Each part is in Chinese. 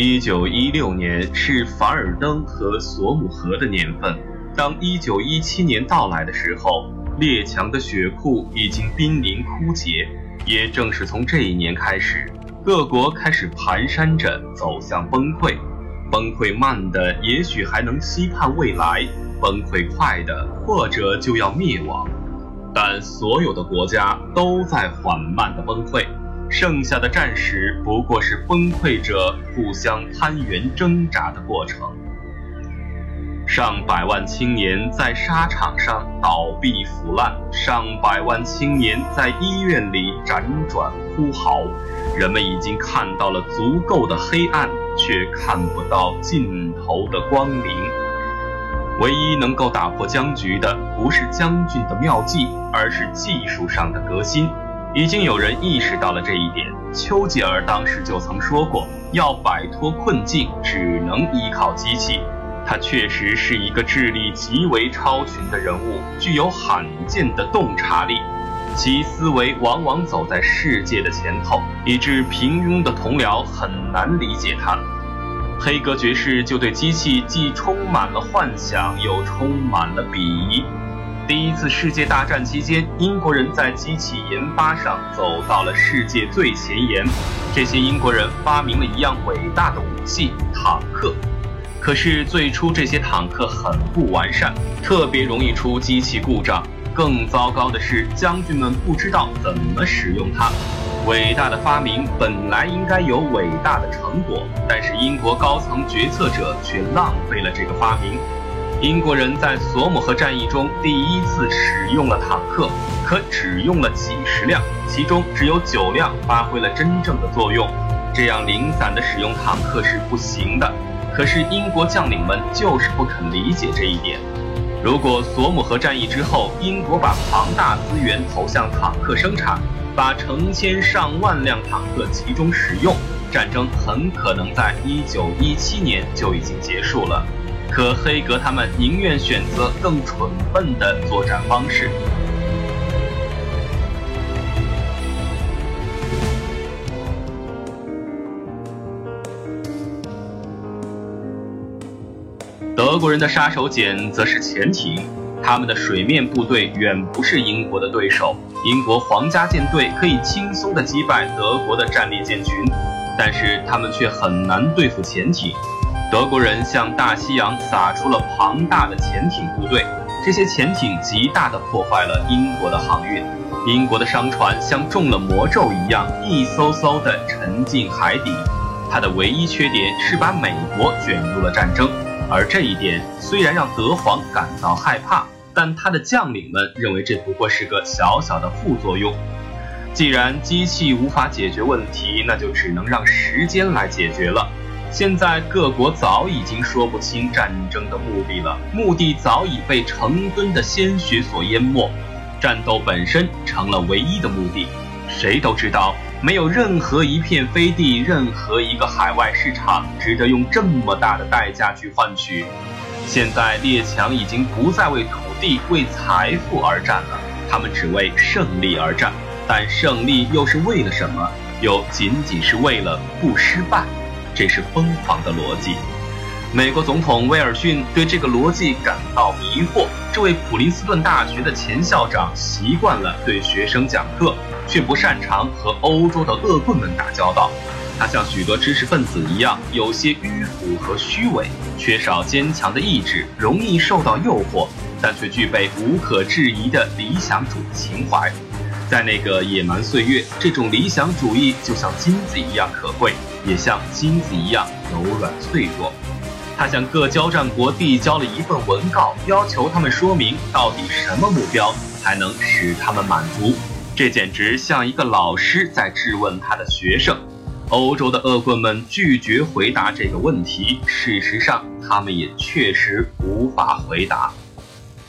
一九一六年是凡尔登和索姆河的年份。当一九一七年到来的时候，列强的血库已经濒临枯竭。也正是从这一年开始，各国开始蹒跚着走向崩溃。崩溃慢的，也许还能期盼未来；崩溃快的，或者就要灭亡。但所有的国家都在缓慢的崩溃。剩下的战时不过是崩溃者互相攀援挣扎的过程。上百万青年在沙场上倒闭腐烂，上百万青年在医院里辗转哭嚎。人们已经看到了足够的黑暗，却看不到尽头的光明。唯一能够打破僵局的，不是将军的妙计，而是技术上的革新。已经有人意识到了这一点。丘吉尔当时就曾说过，要摆脱困境，只能依靠机器。他确实是一个智力极为超群的人物，具有罕见的洞察力，其思维往往走在世界的前头，以致平庸的同僚很难理解他。黑格爵士就对机器既充满了幻想，又充满了鄙夷。第一次世界大战期间，英国人在机器研发上走到了世界最前沿。这些英国人发明了一样伟大的武器——坦克。可是最初这些坦克很不完善，特别容易出机器故障。更糟糕的是，将军们不知道怎么使用它。伟大的发明本来应该有伟大的成果，但是英国高层决策者却浪费了这个发明。英国人在索姆河战役中第一次使用了坦克，可只用了几十辆，其中只有九辆发挥了真正的作用。这样零散的使用坦克是不行的。可是英国将领们就是不肯理解这一点。如果索姆河战役之后，英国把庞大资源投向坦克生产，把成千上万辆坦克集中使用，战争很可能在1917年就已经结束了。可黑格他们宁愿选择更蠢笨的作战方式。德国人的杀手锏则是潜艇，他们的水面部队远不是英国的对手。英国皇家舰队可以轻松地击败德国的战列舰群，但是他们却很难对付潜艇。德国人向大西洋撒出了庞大的潜艇部队，这些潜艇极大地破坏了英国的航运。英国的商船像中了魔咒一样，一艘艘地沉进海底。它的唯一缺点是把美国卷入了战争，而这一点虽然让德皇感到害怕，但他的将领们认为这不过是个小小的副作用。既然机器无法解决问题，那就只能让时间来解决了。现在各国早已经说不清战争的目的了，目的早已被成吨的鲜血所淹没，战斗本身成了唯一的目的。谁都知道，没有任何一片飞地，任何一个海外市场值得用这么大的代价去换取。现在列强已经不再为土地、为财富而战了，他们只为胜利而战。但胜利又是为了什么？又仅仅是为了不失败？这是疯狂的逻辑。美国总统威尔逊对这个逻辑感到迷惑。这位普林斯顿大学的前校长习惯了对学生讲课，却不擅长和欧洲的恶棍们打交道。他像许多知识分子一样，有些迂腐和虚伪，缺少坚强的意志，容易受到诱惑，但却具备无可置疑的理想主义情怀。在那个野蛮岁月，这种理想主义就像金子一样可贵。也像金子一样柔软脆弱。他向各交战国递交了一份文告，要求他们说明到底什么目标才能使他们满足。这简直像一个老师在质问他的学生。欧洲的恶棍们拒绝回答这个问题，事实上，他们也确实无法回答。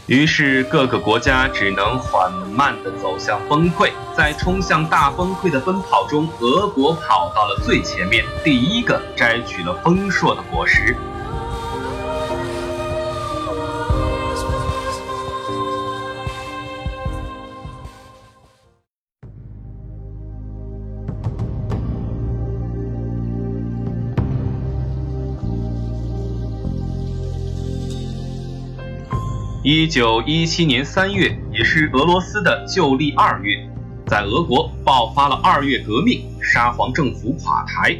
于是，各个国家只能缓慢地走向崩溃。在冲向大崩溃的奔跑中，俄国跑到了最前面，第一个摘取了丰硕的果实。一九一七年三月，也是俄罗斯的旧历二月，在俄国爆发了二月革命，沙皇政府垮台。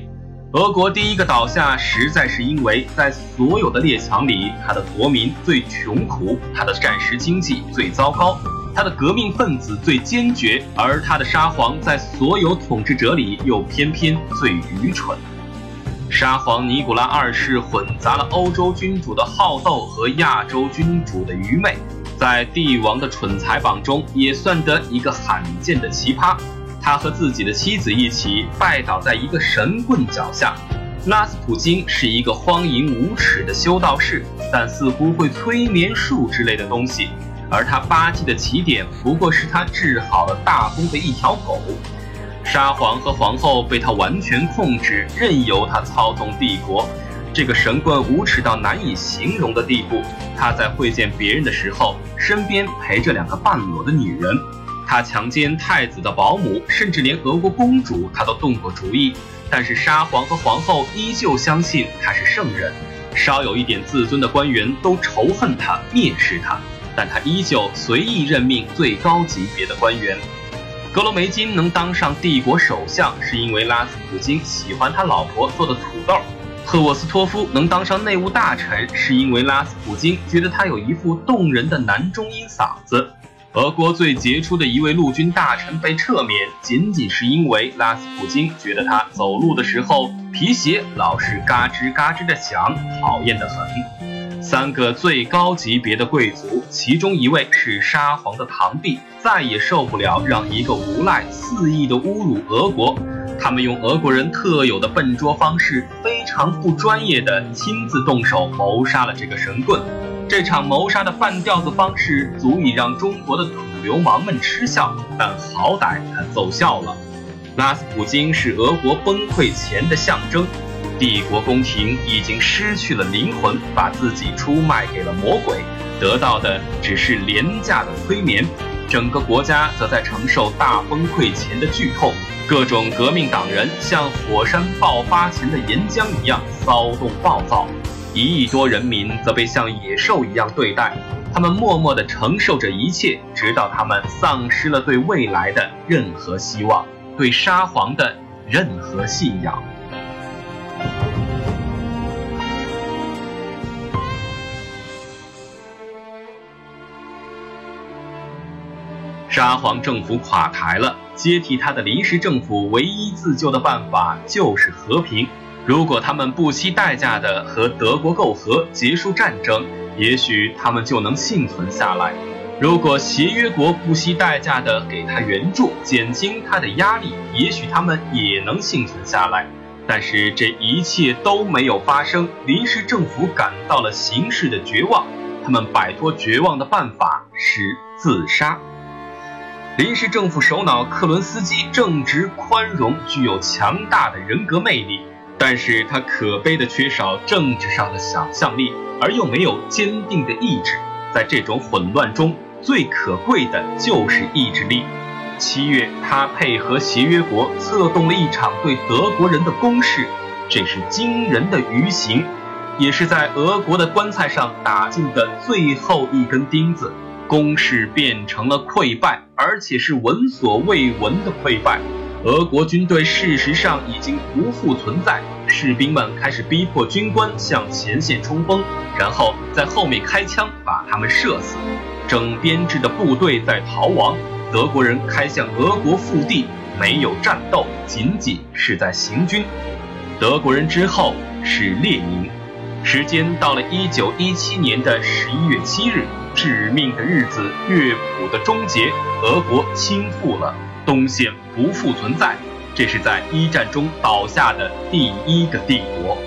俄国第一个倒下，实在是因为在所有的列强里，他的国民最穷苦，他的战时经济最糟糕，他的革命分子最坚决，而他的沙皇在所有统治者里又偏偏最愚蠢。沙皇尼古拉二世混杂了欧洲君主的好斗和亚洲君主的愚昧，在帝王的蠢材榜中也算得一个罕见的奇葩。他和自己的妻子一起拜倒在一个神棍脚下。拉斯普京是一个荒淫无耻的修道士，但似乎会催眠术之类的东西，而他八戒的起点不过是他治好了大风的一条狗。沙皇和皇后被他完全控制，任由他操纵帝国。这个神棍无耻到难以形容的地步。他在会见别人的时候，身边陪着两个半裸的女人。他强奸太子的保姆，甚至连俄国公主他都动过主意。但是沙皇和皇后依旧相信他是圣人，稍有一点自尊的官员都仇恨他、蔑视他。但他依旧随意任命最高级别的官员。格罗梅金能当上帝国首相，是因为拉斯普京喜欢他老婆做的土豆；赫沃斯托夫能当上内务大臣，是因为拉斯普京觉得他有一副动人的男中音嗓子；俄国最杰出的一位陆军大臣被撤免，仅仅是因为拉斯普京觉得他走路的时候皮鞋老是嘎吱嘎吱的响，讨厌的很。三个最高级别的贵族，其中一位是沙皇的堂弟，再也受不了让一个无赖肆意的侮辱俄国。他们用俄国人特有的笨拙方式，非常不专业的亲自动手谋杀了这个神棍。这场谋杀的半吊子方式，足以让中国的土流氓们嗤笑，但好歹他奏效了。拉斯普京是俄国崩溃前的象征。帝国宫廷已经失去了灵魂，把自己出卖给了魔鬼，得到的只是廉价的催眠。整个国家则在承受大崩溃前的剧痛，各种革命党人像火山爆发前的岩浆一样骚动暴躁，一亿多人民则被像野兽一样对待。他们默默地承受着一切，直到他们丧失了对未来的任何希望，对沙皇的任何信仰。沙皇政府垮台了，接替他的临时政府唯一自救的办法就是和平。如果他们不惜代价的和德国媾和，结束战争，也许他们就能幸存下来。如果协约国不惜代价的给他援助，减轻他的压力，也许他们也能幸存下来。但是这一切都没有发生，临时政府感到了形势的绝望，他们摆脱绝望的办法是自杀。临时政府首脑克伦斯基正直宽容，具有强大的人格魅力，但是他可悲的缺少政治上的想象力，而又没有坚定的意志。在这种混乱中，最可贵的就是意志力。七月，他配合协约国策动了一场对德国人的攻势，这是惊人的愚行，也是在俄国的棺材上打进的最后一根钉子。攻势变成了溃败，而且是闻所未闻的溃败。俄国军队事实上已经不复存在，士兵们开始逼迫军官向前线冲锋，然后在后面开枪把他们射死。整编制的部队在逃亡，德国人开向俄国腹地，没有战斗，仅仅是在行军。德国人之后是列宁。时间到了一九一七年的十一月七日。致命的日子，乐谱的终结，俄国倾覆了，东线不复存在。这是在一战中倒下的第一个帝国。